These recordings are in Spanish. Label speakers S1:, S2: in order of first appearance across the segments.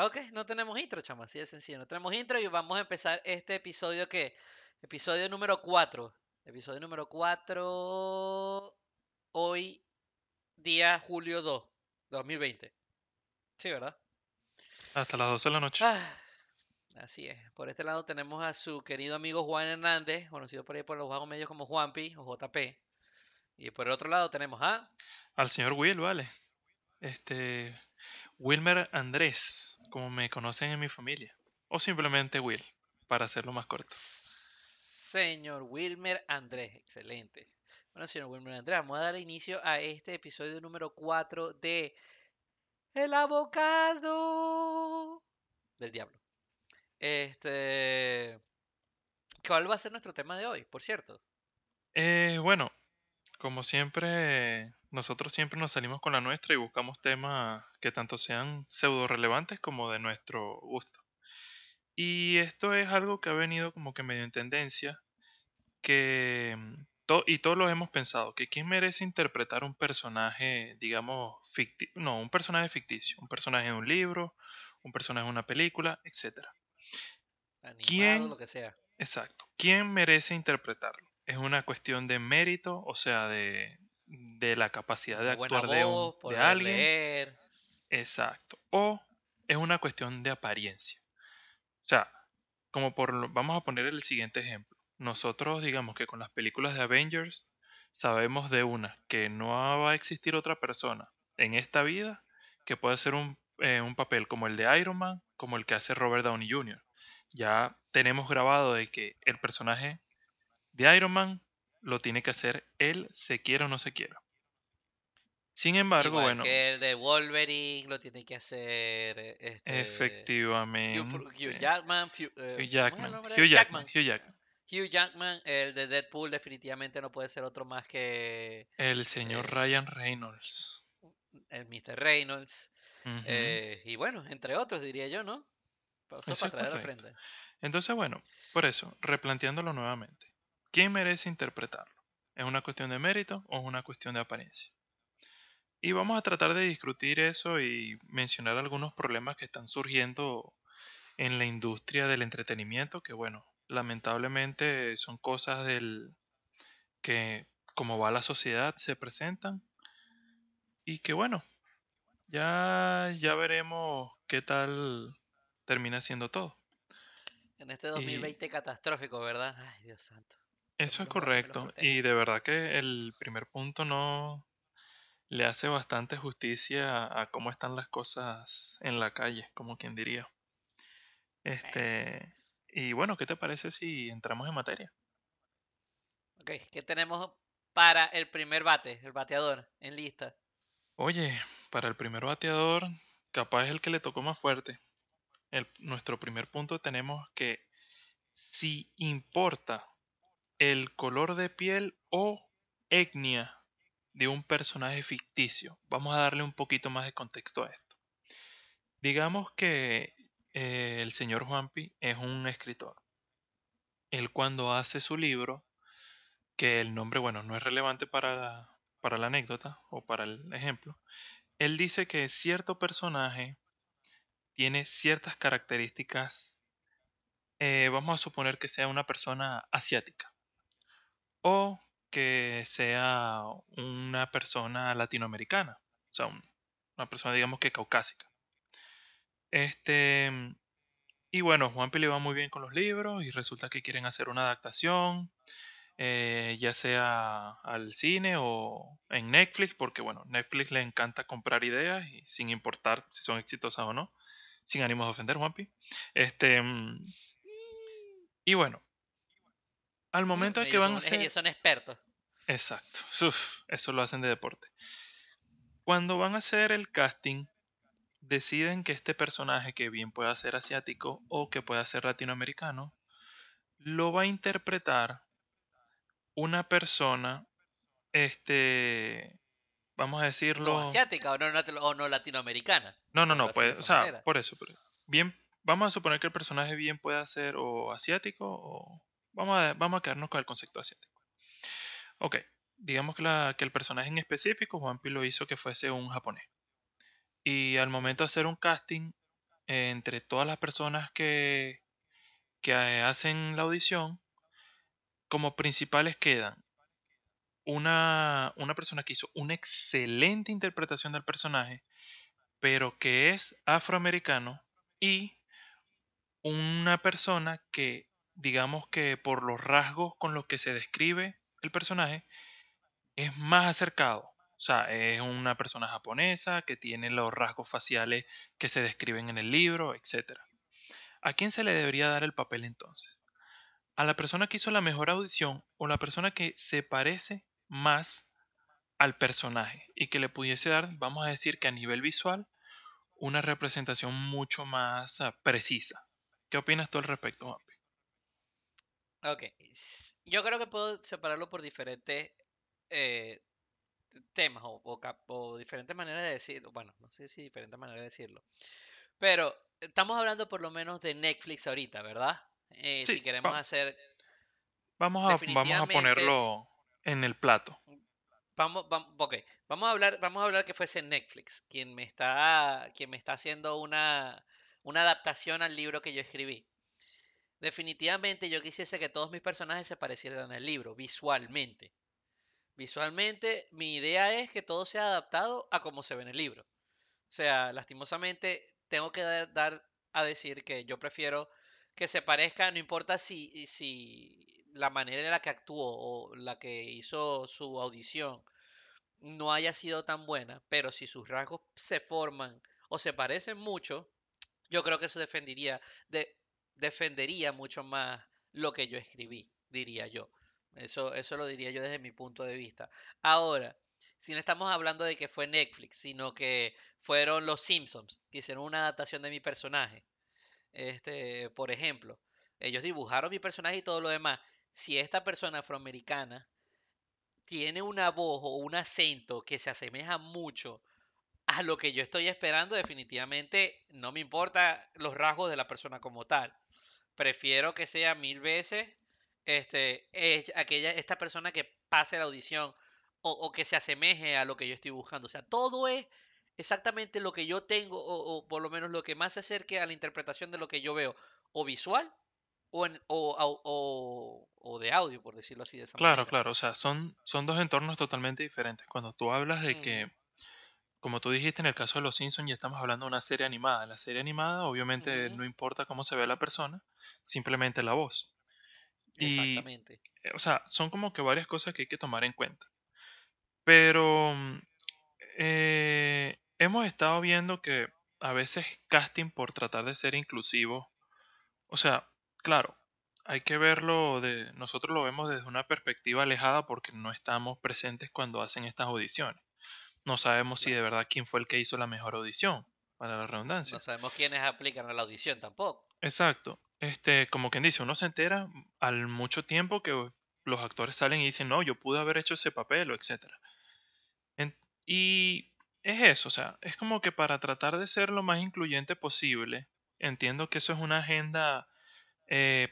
S1: Ok, no tenemos intro, chama, así de sencillo. No tenemos intro y vamos a empezar este episodio que... Episodio número 4. Episodio número 4. Hoy, día julio 2, 2020. Sí, ¿verdad?
S2: Hasta las 12 de la noche.
S1: Ah, así es. Por este lado tenemos a su querido amigo Juan Hernández, conocido por ahí por los bajos medios como Juanpi o JP. Y por el otro lado tenemos a...
S2: Al señor Will, vale. Este. Wilmer Andrés, como me conocen en mi familia. O simplemente Will, para hacerlo más corto.
S1: Señor Wilmer Andrés, excelente. Bueno, señor Wilmer Andrés, vamos a dar inicio a este episodio número 4 de El abogado del diablo. Este. ¿Cuál va a ser nuestro tema de hoy, por cierto?
S2: Eh, bueno, como siempre, nosotros siempre nos salimos con la nuestra y buscamos temas que tanto sean pseudo relevantes como de nuestro gusto. Y esto es algo que ha venido como que medio en tendencia, que mm, to- y todos lo hemos pensado, que quién merece interpretar un personaje, digamos, ficticio, no, un personaje ficticio, un personaje de un libro, un personaje de una película, etcétera.
S1: Animado,
S2: ¿Quién?
S1: lo que sea.
S2: Exacto. ¿Quién merece interpretarlo? Es una cuestión de mérito, o sea, de, de la capacidad de actuar de, un, de alguien.
S1: leer.
S2: Exacto. O es una cuestión de apariencia. O sea, como por, vamos a poner el siguiente ejemplo. Nosotros, digamos que con las películas de Avengers, sabemos de una, que no va a existir otra persona en esta vida que pueda hacer un, eh, un papel como el de Iron Man, como el que hace Robert Downey Jr. Ya tenemos grabado de que el personaje de Iron Man lo tiene que hacer él, se quiera o no se quiera. Sin embargo,
S1: Igual
S2: bueno,
S1: que el de Wolverine lo tiene que hacer eh, este
S2: efectivamente.
S1: Hugh Jackman, Hugh, eh, ¿cómo
S2: Hugh Jackman? Hugh Jackman, Hugh Jackman.
S1: Hugh Jackman, el de Deadpool definitivamente no puede ser otro más que
S2: El señor
S1: eh,
S2: Ryan Reynolds.
S1: el Mr. Reynolds. Eh, y bueno, entre otros diría yo, ¿no? Eso para traer frente.
S2: Entonces, bueno, por eso, replanteándolo nuevamente. ¿Quién merece interpretarlo? ¿Es una cuestión de mérito o es una cuestión de apariencia? Y vamos a tratar de discutir eso y mencionar algunos problemas que están surgiendo en la industria del entretenimiento, que bueno, lamentablemente son cosas del que como va la sociedad se presentan y que bueno, ya ya veremos qué tal termina siendo todo.
S1: En este
S2: Y
S1: 2020 catastrófico, ¿verdad? Ay, Dios santo.
S2: Eso es
S1: los
S2: correcto y de verdad que el primer punto no le hace bastante justicia a cómo están las cosas en la calle, como quien diría.
S1: Eh,
S2: Este, y bueno, ¿qué te parece si entramos en materia?
S1: ok, ¿qué tenemos para el primer bate, el bateador, en lista?
S2: Oye, para el primer bateador, capaz es el que le tocó más fuerte. El, nuestro primer punto tenemos que si importa el color de piel o etnia de un personaje ficticio. Vamos a darle un poquito más de contexto a esto. Digamos que eh, el señor Juanpi es un escritor. Él cuando hace su libro, que el nombre, bueno, no es relevante para la, para la anécdota o para el ejemplo, él dice que cierto personaje tiene ciertas características, eh, vamos a suponer que sea una persona asiática o que sea una persona latinoamericana, o sea, un- una persona digamos que caucásica. Este, y bueno, Juanpi le va muy bien con los libros y resulta que quieren hacer una adaptación, eh, ya sea al cine o en Netflix, porque bueno, Netflix le encanta comprar ideas y sin importar si son exitosas o no, sin ánimos de ofender, Juanpi. Este, y bueno, al momento de que van a hacer...
S1: ellos son expertos.
S2: Exacto, uf, eso lo hacen de deporte. Cuando van a hacer el casting, deciden que este personaje, que bien pueda ser asiático o que pueda ser latinoamericano, lo va a interpretar una persona, este, vamos a decirlo,
S1: asiática o no, nat- o no latinoamericana.
S2: no, no, no, pues, o sea,
S1: manera.
S2: por eso, por eso. bien, vamos a suponer que el personaje bien pueda ser o asiático o vamos a, vamos a quedarnos con el concepto asiático. Ok, digamos que, la- que el personaje en específico, Juanpi lo hizo que fuese un japonés. Y al momento de hacer un casting, eh, entre todas las personas que, que hacen la audición, como principales quedan una, una persona que hizo una excelente interpretación del personaje, pero que es afroamericano, y una persona que, digamos que por los rasgos con los que se describe el personaje, es más acercado. O sea, es una persona japonesa que tiene los rasgos faciales que se describen en el libro, etc. ¿A quién se le debería dar el papel entonces? ¿A la persona que hizo la mejor audición o la persona que se parece más al personaje y que le pudiese dar, vamos a decir que a nivel visual, una representación mucho más ah, precisa? ¿Qué opinas tú al respecto, Mapi?
S1: Ok, yo creo que puedo separarlo por diferentes eh, temas o, o diferentes maneras de decirlo. Bueno, no sé si diferentes maneras de decirlo. Pero estamos hablando por lo menos de Netflix ahorita, ¿verdad? Eh,
S2: Sí,
S1: si queremos
S2: va-
S1: hacer
S2: vamos a, vamos a ponerlo en el plato.
S1: vamos, vamos, ok, vamos a hablar, vamos a hablar que fuese Netflix quien me está, quien me está haciendo una, una adaptación al libro que yo escribí. Definitivamente yo quisiese que todos mis personajes se parecieran al libro, visualmente. Visualmente, mi idea es que todo sea adaptado a cómo se ve en el libro. O sea, lastimosamente, tengo que dar, dar a decir que yo prefiero que se parezca, no importa si, si la manera en la que actuó o la que hizo su audición no haya sido tan buena, pero si sus rasgos se forman o se parecen mucho, yo creo que eso defendería, de, defendería mucho más lo que yo escribí, diría yo. Eso, eso lo diría yo desde mi punto de vista. Ahora, si no estamos hablando de que fue Netflix, sino que fueron los Simpsons que hicieron una adaptación de mi personaje. Este, por ejemplo, ellos dibujaron mi personaje y todo lo demás. Si esta persona afroamericana tiene una voz o un acento que se asemeja mucho a lo que yo estoy esperando, definitivamente no me importa los rasgos de la persona como tal. Prefiero que sea mil veces este, es- aquella, esta persona que pase la audición o, o que se asemeje a lo que yo estoy buscando. O sea, todo es exactamente lo que yo tengo o, o por lo menos lo que más se acerque a la interpretación de lo que yo veo, o visual o, en- o, de audio, por decirlo así de esa
S2: Claro,
S1: manera.
S2: claro, o sea, son, son dos entornos totalmente diferentes. Cuando tú hablas de que, como tú dijiste en el caso de Los Simpsons, ya estamos hablando de una serie animada. La serie animada, obviamente,
S1: ujú,
S2: no importa cómo se ve la persona, simplemente la voz. Y,
S1: exactamente.
S2: eh, o sea, son como que varias cosas que hay que tomar en cuenta. Pero mm, eh, hemos estado viendo que a veces casting por tratar de ser inclusivo, o sea, claro, hay que verlo de, nosotros lo vemos desde una perspectiva alejada porque no estamos presentes cuando hacen estas audiciones. No sabemos si de verdad quién fue el que hizo la mejor audición, para la
S1: No
S2: redundancia.
S1: sabemos quiénes aplican a la audición tampoco.
S2: Exacto. Este, como quien dice, uno se entera al mucho tiempo que los actores salen y dicen, no, yo pude haber hecho ese papel o etcétera. Y es eso, o sea, es como que para tratar de ser lo más incluyente posible, entiendo que eso es una agenda eh,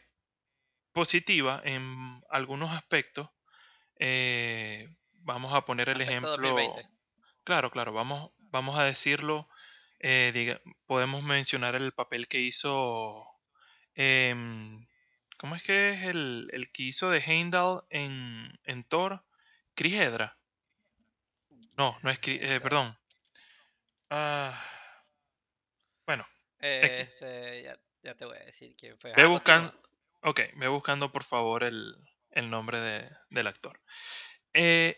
S2: positiva en algunos aspectos. eh, vamos a poner el
S1: Aspecto
S2: ejemplo,
S1: 2020.
S2: Claro, claro, vamos, vamos a decirlo, eh, diga- podemos mencionar el papel que hizo, em, ¿cómo es que es el, el que hizo de Heimdall en, en Thor? Chris Hedra. No, no es Chris, eh, perdón. Ah, bueno, X.
S1: Este, ya, ya te voy a decir quién fue.
S2: Ve
S1: Ajá,
S2: buscando, ok, ve buscando por favor el, el nombre de- del actor. Eh,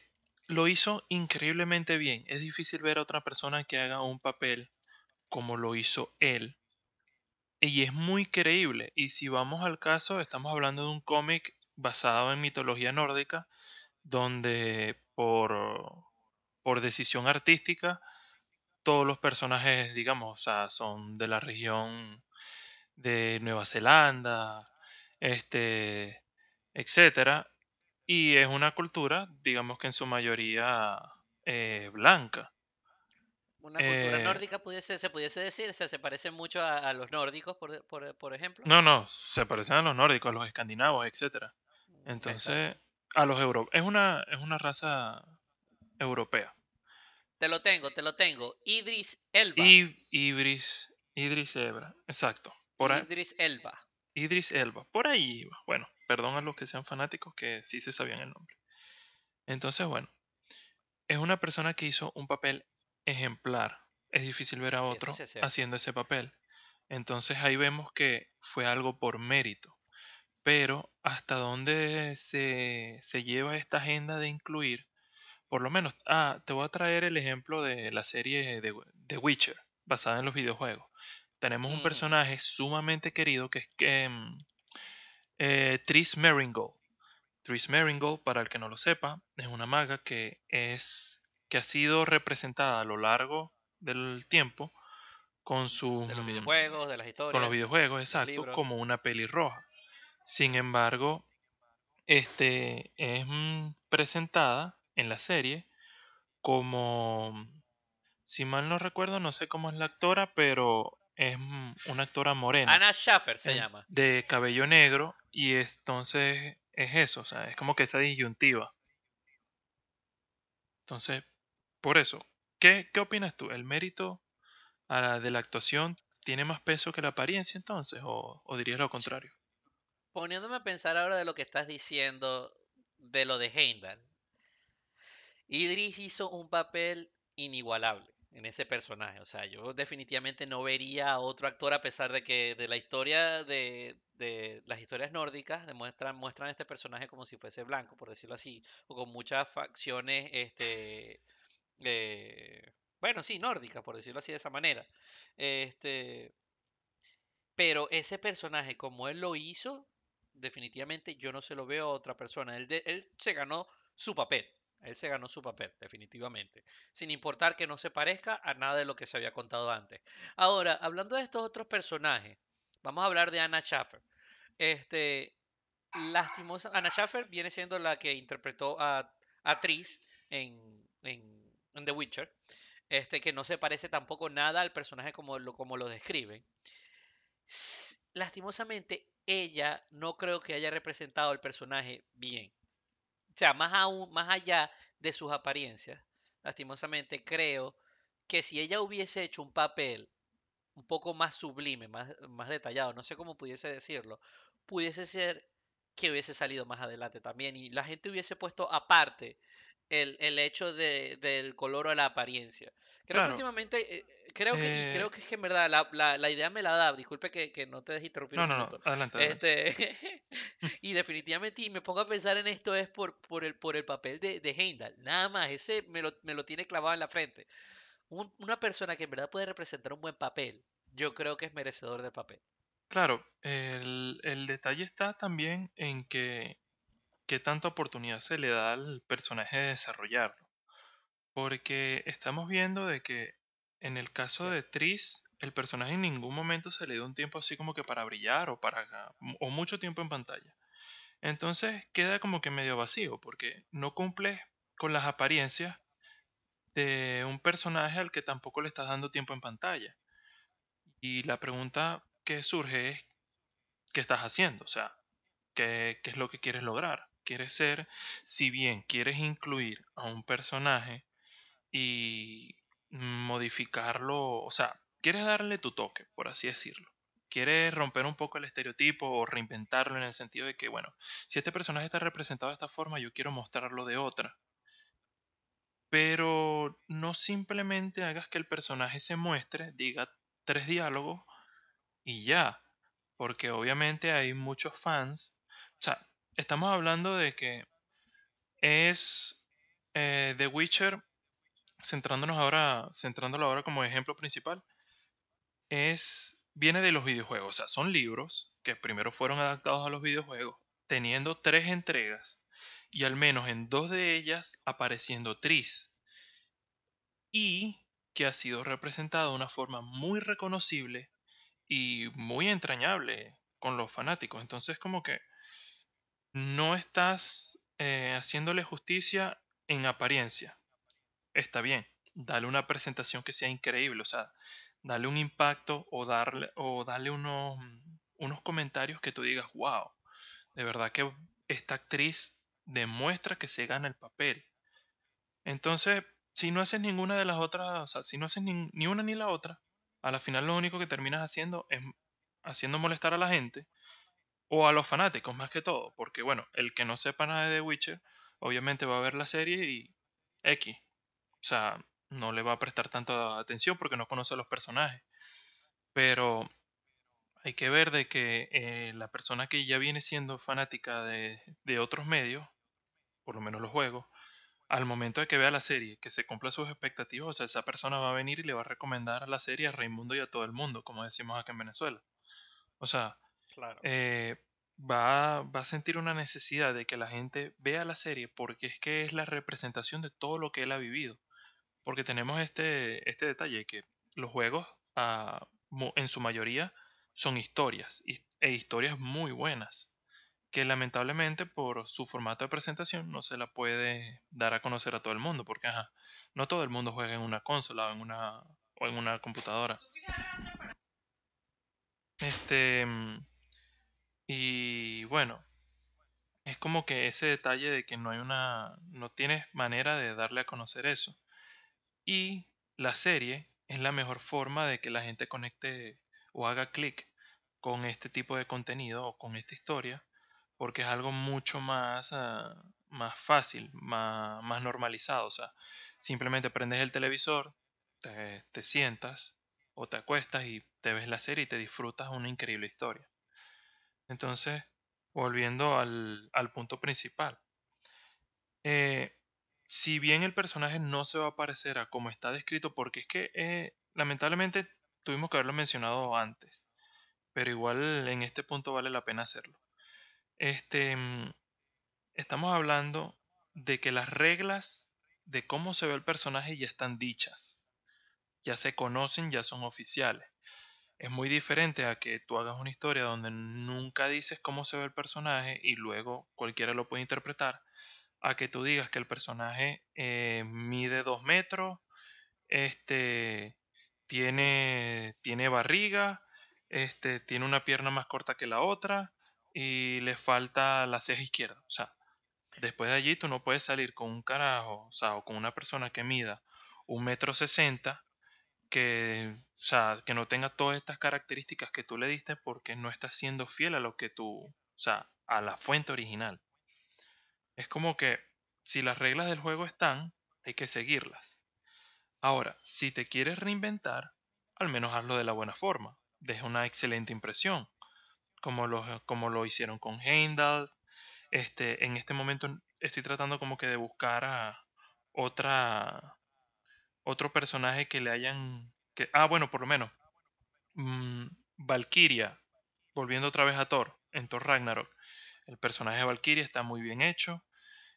S2: lo hizo increíblemente bien. Es difícil ver a otra persona que haga un papel como lo hizo él. Y es muy creíble. Y si vamos al caso, estamos hablando de un cómic basado en mitología nórdica, donde por, por decisión artística, todos los personajes, digamos, o sea, son de la región de Nueva Zelanda, este, etcétera. Y es una cultura, digamos que en su mayoría eh, blanca.
S1: Una cultura
S2: Eh,
S1: nórdica pudiese, se pudiese decir, o sea, se parece mucho a, a los nórdicos, por, por, por ejemplo.
S2: no, no, se parecen a los nórdicos, a los escandinavos, etcétera.
S1: Mm,
S2: Entonces, a los europeos. Es una, es una raza europea.
S1: Te lo tengo, te lo tengo. Idris Elba.
S2: Y Ibris, Idris Elba, exacto. Por ahí-
S1: Idris Elba.
S2: Idris Elba, por ahí iba. Bueno, perdón a los que sean fanáticos que sí se sabían el nombre. Entonces, bueno, es una persona que hizo un papel ejemplar. Es difícil ver a otro
S1: sí
S2: haciendo ese papel. Entonces ahí vemos que fue algo por mérito. Pero hasta dónde se, se lleva esta agenda de incluir, por lo menos, ah, te voy a traer el ejemplo de la serie de The Witcher, basada en los videojuegos. Tenemos un
S1: Ujú.
S2: personaje sumamente querido que es mm, eh, Triss Meringold. Triss Meringold, para el que no lo sepa, es una maga que es que ha sido representada a lo largo del tiempo con sus
S1: De los
S2: mm,
S1: videojuegos, de las
S2: con
S1: historias.
S2: los videojuegos, exacto, como una pelirroja. Sin embargo, este es mm, presentada en la serie como, si mal no recuerdo, no sé cómo es la actora, pero es mm, una actora morena
S1: Anna Schaffer se
S2: en-
S1: llama.
S2: de cabello negro y entonces es eso, o sea, es como que esa disyuntiva. Entonces, por eso, ¿qué, qué opinas tú? ¿El mérito a la- de la actuación tiene más peso que la apariencia entonces? ¿O, o dirías lo contrario?
S1: Poniéndome a pensar ahora de lo que estás diciendo de lo de Heimdall. Idris hizo un papel inigualable en ese personaje. O sea, yo definitivamente no vería a otro actor a pesar de que de la historia de, de las historias nórdicas demuestran, muestran a este personaje como si fuese blanco, por decirlo así, o con muchas facciones, este, eh, bueno, sí, nórdicas, por decirlo así de esa manera. Este, pero ese personaje, como él lo hizo, definitivamente yo no se lo veo a otra persona. Él, de- él se ganó su papel. Él se ganó su papel, definitivamente. Sin importar que no se parezca a nada de lo que se había contado antes. Ahora, hablando de estos otros personajes, vamos a hablar de Anna Schaffer. Este, lastimosa, Anna Schaffer viene siendo la que interpretó a, a Tris en, en, en The Witcher. Este, que no se parece tampoco nada al personaje como lo, como lo describen. Lastimosamente, ella no creo que haya representado el personaje bien. O sea, más aún, más allá de sus apariencias, lastimosamente creo que si ella hubiese hecho un papel un poco más sublime, más, más detallado, no sé cómo pudiese decirlo, pudiese ser que hubiese salido más adelante también y la gente hubiese puesto aparte el, el hecho de- del color o la apariencia. Creo que últimamente, eh, creo que, y creo
S2: eh,
S1: que es que en verdad la, la- la idea me la da, disculpe que, que no te deje interrumpir
S2: no,
S1: un
S2: no, no, adelante, adelante.
S1: Este, y definitivamente, y me pongo a pensar en esto es por, por el, por el papel de, de Heimdall, nada más, ese me lo, me lo tiene clavado en la frente. Un- una persona que en verdad puede representar un buen papel, yo creo que es merecedor del papel.
S2: Claro, el, el detalle está también en que qué tanta oportunidad se le da al personaje de desarrollarlo. Porque estamos viendo de que en el caso de Tris, el personaje en ningún momento se le dio un tiempo así como que para brillar o para o mucho tiempo en pantalla. Entonces queda como que medio vacío porque no cumple con las apariencias de un personaje al que tampoco le estás dando tiempo en pantalla. Y la pregunta que surge es, ¿qué estás haciendo? O sea, ¿qué, qué es lo que quieres lograr? ¿Quieres ser, si bien quieres incluir a un personaje y modificarlo, o sea, quieres darle tu toque, por así decirlo? Quieres romper un poco el estereotipo o reinventarlo en el sentido de que, bueno, si este personaje está representado de esta forma, yo quiero mostrarlo de otra. Pero no simplemente hagas que el personaje se muestre, diga tres diálogos y ya. Porque obviamente hay muchos fans. O sea, estamos hablando de que es eh, The Witcher, centrándonos ahora, centrándolo ahora como ejemplo principal, es, viene de los videojuegos. O sea, son libros que primero fueron adaptados a los videojuegos, teniendo tres entregas y al menos en dos de ellas apareciendo Tris y que ha sido representado de una forma muy reconocible y muy entrañable con los fanáticos. Entonces como que no estás eh, haciéndole justicia en apariencia. Está bien, dale una presentación que sea increíble, o sea, dale un impacto o darle, o dale unos, unos comentarios que tú digas, wow, de verdad que esta actriz demuestra que se gana el papel. Entonces, si no haces ninguna de las otras, o sea, si no haces ni, ni una ni la otra, a la final lo único que terminas haciendo es haciendo molestar a la gente o a los fanáticos más que todo, porque bueno, el que no sepa nada de The Witcher, obviamente va a ver la serie y X, o sea, no le va a prestar tanta atención porque no conoce a los personajes. Pero hay que ver de que eh, la persona que ya viene siendo fanática de, de otros medios, por lo menos los juegos, al momento de que vea la serie, que se cumpla sus expectativas, o sea, esa persona va a venir y le va a recomendar la serie a Raimundo y a todo el mundo, como decimos acá en Venezuela. O sea,
S1: Claro.
S2: eh, va, va a sentir una necesidad de que la gente vea la serie porque es que es la representación de todo lo que él ha vivido. Porque tenemos este, este detalle que los juegos, ah, en su mayoría, son historias e historias muy buenas que lamentablemente por su formato de presentación no se la puede dar a conocer a todo el mundo, porque ajá, no todo el mundo juega en una consola o en una, o en una computadora. Este, mm, y bueno, es como que ese detalle de que no hay una, no tienes manera de darle a conocer eso. Y la serie es la mejor forma de que la gente conecte o haga clic con este tipo de contenido o con esta historia, porque es algo mucho más, ah, más fácil, más, más normalizado. O sea, simplemente prendes el televisor, te, te sientas o te acuestas y te ves la serie y te disfrutas una increíble historia. Entonces, volviendo al, al punto principal. eh, si bien el personaje no se va a parecer a como está descrito, porque es que eh, lamentablemente tuvimos que haberlo mencionado antes, pero igual en este punto vale la pena hacerlo. Este, mm, estamos hablando de que las reglas de cómo se ve el personaje ya están dichas, ya se conocen, ya son oficiales. Es muy diferente a que tú hagas una historia donde nunca dices cómo se ve el personaje y luego cualquiera lo puede interpretar, a que tú digas que el personaje eh, mide dos metros, este, tiene, tiene barriga, este, tiene una pierna más corta que la otra y le falta la ceja izquierda. O sea, después de allí tú no puedes salir con un carajo, o sea, o con una persona que mida un metro sesenta, que, o sea, que no tenga todas estas características que tú le diste porque no estás siendo fiel a lo que tú, o sea, a la fuente original. Es como que si las reglas del juego están, hay que seguirlas. Ahora, si te quieres reinventar, al menos hazlo de la buena forma. Deja una excelente impresión, como lo, como lo hicieron con Heimdall. Este, en este momento estoy tratando como que de buscar a otra, otro personaje que le hayan... Que, ah, bueno, por lo menos. mm, Valkyria, volviendo otra vez a Thor, en Thor Ragnarok. El personaje de Valkyria está muy bien hecho.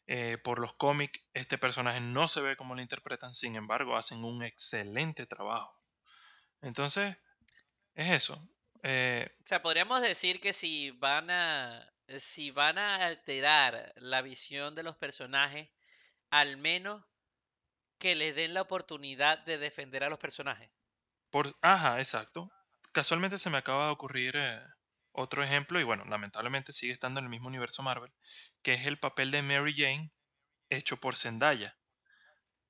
S2: Eh, por los cómics, este personaje no se ve como lo interpretan, sin embargo, hacen un excelente trabajo. Entonces, es eso. Eh,
S1: O sea, podríamos decir que si van a, si van a alterar la visión de los personajes, al menos que les den la oportunidad de defender a los personajes.
S2: por, ajá, exacto. Casualmente se me acaba de ocurrir eh, otro ejemplo, y bueno, lamentablemente sigue estando en el mismo universo Marvel, que es el papel de Mary Jane hecho por Zendaya.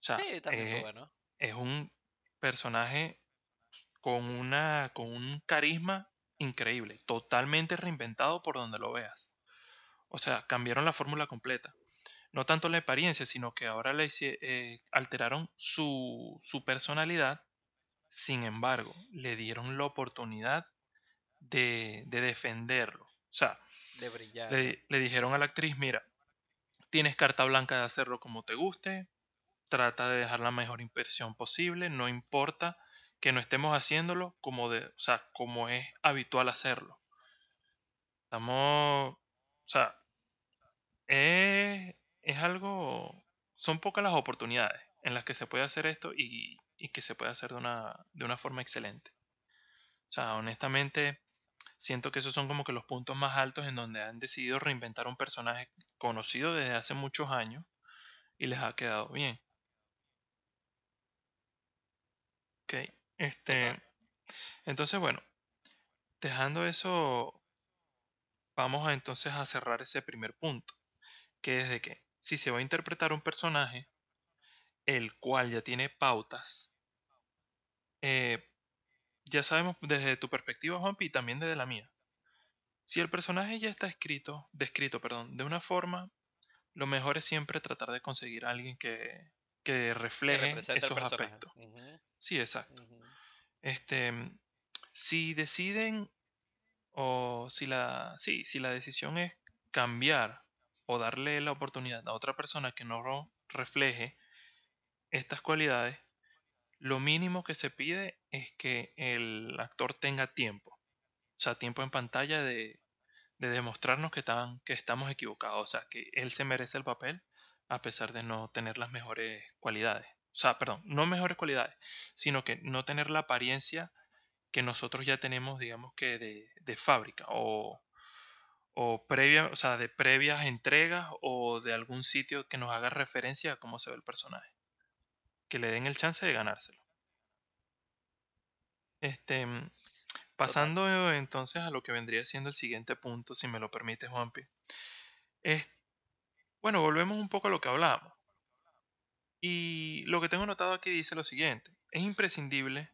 S2: O sea,
S1: Sí, también fue
S2: eh,
S1: bueno.
S2: es un personaje con, una, con un carisma increíble, totalmente reinventado por donde lo veas. O sea, cambiaron la fórmula completa. No tanto la apariencia, sino que ahora le eh, alteraron su, su personalidad. Sin embargo, le dieron la oportunidad de, de defenderlo. O sea,
S1: De brillar,
S2: le, le dijeron a la actriz, mira, tienes carta blanca de hacerlo como te guste, trata de dejar la mejor impresión posible, no importa que no estemos haciéndolo como de, o sea, como es habitual hacerlo. Estamos, o sea, es, es algo, son pocas las oportunidades en las que se puede hacer esto y, y que se puede hacer de una, de una forma excelente. O sea, honestamente, siento que esos son como que los puntos más altos en donde han decidido reinventar un personaje conocido desde hace muchos años y les ha quedado bien. Ok, este, entonces bueno, dejando eso, vamos a entonces a cerrar ese primer punto, que es de que si se va a interpretar un personaje, el cual ya tiene pautas, eh, ya sabemos desde tu perspectiva, Juanpi, y también desde la mía. Si el personaje ya está escrito, descrito, perdón, de una forma, lo mejor es siempre tratar de conseguir a alguien que, que refleje esos aspectos. Sí, exacto. Este, si deciden o si la, sí, si la decisión es cambiar o darle la oportunidad a otra persona que no refleje estas cualidades, lo mínimo que se pide es que el actor tenga tiempo. O sea, tiempo en pantalla de, demostrarnos que, que estamos equivocados. O sea, que él se merece el papel a pesar de no tener las mejores cualidades. O sea, perdón, no mejores cualidades, sino que no tener la apariencia que nosotros ya tenemos, digamos que de, de fábrica o, o previa, o sea, de previas entregas o de algún sitio que nos haga referencia a cómo se ve el personaje. Que le den el chance de ganárselo. Este, mm, pasando entonces a lo que vendría siendo el siguiente punto, si me lo permite, Juanpi. Es, bueno, volvemos un poco a lo que hablábamos. Y lo que tengo notado aquí dice lo siguiente. Es imprescindible,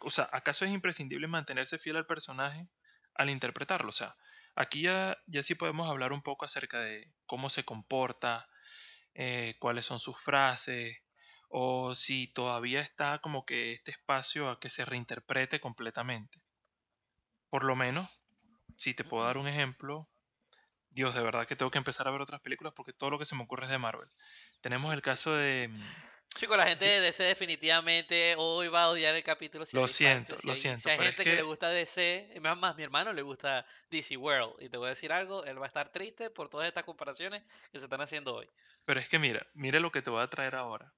S2: o sea, ¿acaso es imprescindible mantenerse fiel al personaje al interpretarlo? O sea, Aquí ya, ya sí podemos hablar un poco acerca de cómo se comporta, eh, cuáles son sus frases, o si todavía está como que este espacio a que se reinterprete completamente. Por lo menos, si te puedo dar un ejemplo, Dios, de verdad que tengo que empezar a ver otras películas porque todo lo que se me ocurre es de Marvel. Tenemos el caso de mm,
S1: Chico, la gente de DC definitivamente hoy va a odiar el capítulo.
S2: lo siento, lo siento.
S1: Si hay gente que... le gusta DC, más, más mi hermano le gusta DC World. Y te voy a decir algo, él va a estar triste por todas estas comparaciones que se están haciendo hoy.
S2: Pero es que mira, mira lo que te voy a traer ahora.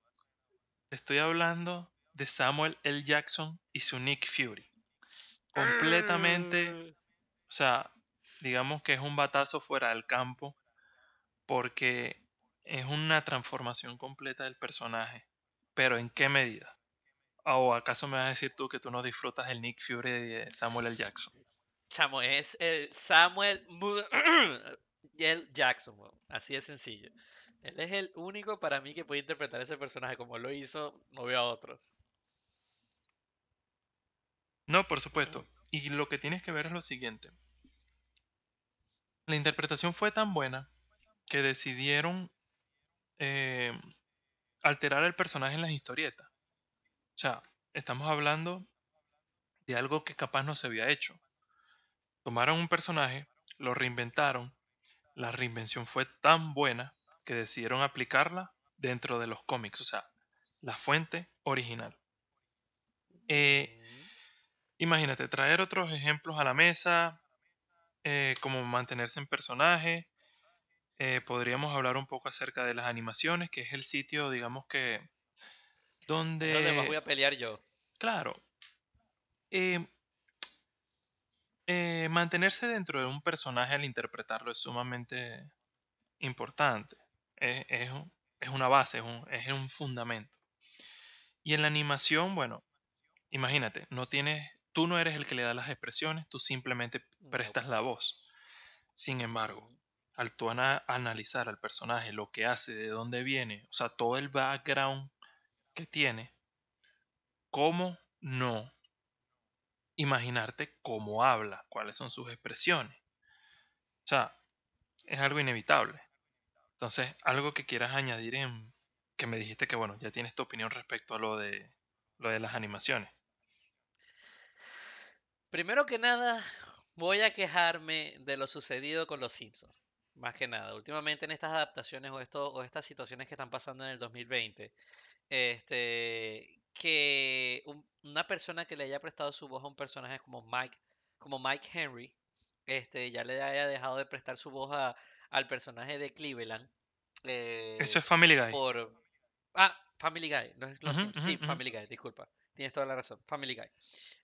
S2: Estoy hablando de Samuel L. Jackson y su Nick Fury. Completamente, ah. o sea, digamos que es un batazo fuera del campo porque es una transformación completa del personaje. Pero ¿en qué medida? ¿O acaso me vas a decir tú que tú no disfrutas el Nick Fury de Samuel L. Jackson?
S1: Samuel es el Samuel L. Jackson, así de sencillo. Él es el único para mí que puede interpretar ese personaje como lo hizo, no veo a otros.
S2: No, por supuesto. Y lo que tienes que ver es lo siguiente. La interpretación fue tan buena que decidieron eh, alterar el personaje en las historietas. O sea, estamos hablando de algo que capaz no se había hecho. Tomaron un personaje, lo reinventaron, la reinvención fue tan buena que decidieron aplicarla dentro de los cómics, o sea, la fuente original. Eh, imagínate, traer otros ejemplos a la mesa, eh, como mantenerse en personaje, eh, podríamos hablar un poco acerca de las animaciones, que es el sitio, digamos que, donde...
S1: ¿Dónde más voy a pelear yo?
S2: Claro. Eh, mantenerse dentro de un personaje al interpretarlo es sumamente importante. Es, una base, es un, es un, fundamento. Y en la animación, bueno, imagínate, no tienes, tú no eres el que le da las expresiones, tú simplemente prestas la voz. Sin embargo, al tú analizar al personaje, lo que hace, de dónde viene, o sea, todo el background que tiene, ¿cómo no imaginarte cómo habla, cuáles son sus expresiones? O sea, es algo inevitable. Entonces, algo que quieras añadir en que me dijiste que, bueno, ya tienes tu opinión respecto a lo de, lo de las animaciones.
S1: Primero que nada, voy a quejarme de lo sucedido con los Simpsons. Más que nada, últimamente en estas adaptaciones o, estas situaciones que están pasando en el 2020, este, que una persona que le haya prestado su voz a un personaje como Mike, como Mike Henry, este, ya le haya dejado de prestar su voz a, al personaje de Cleveland.
S2: Eso es eh, Family Guy.
S1: Por, ah, Family Guy. No es, sí, Family Guy, disculpa. Tienes toda la razón. Family Guy.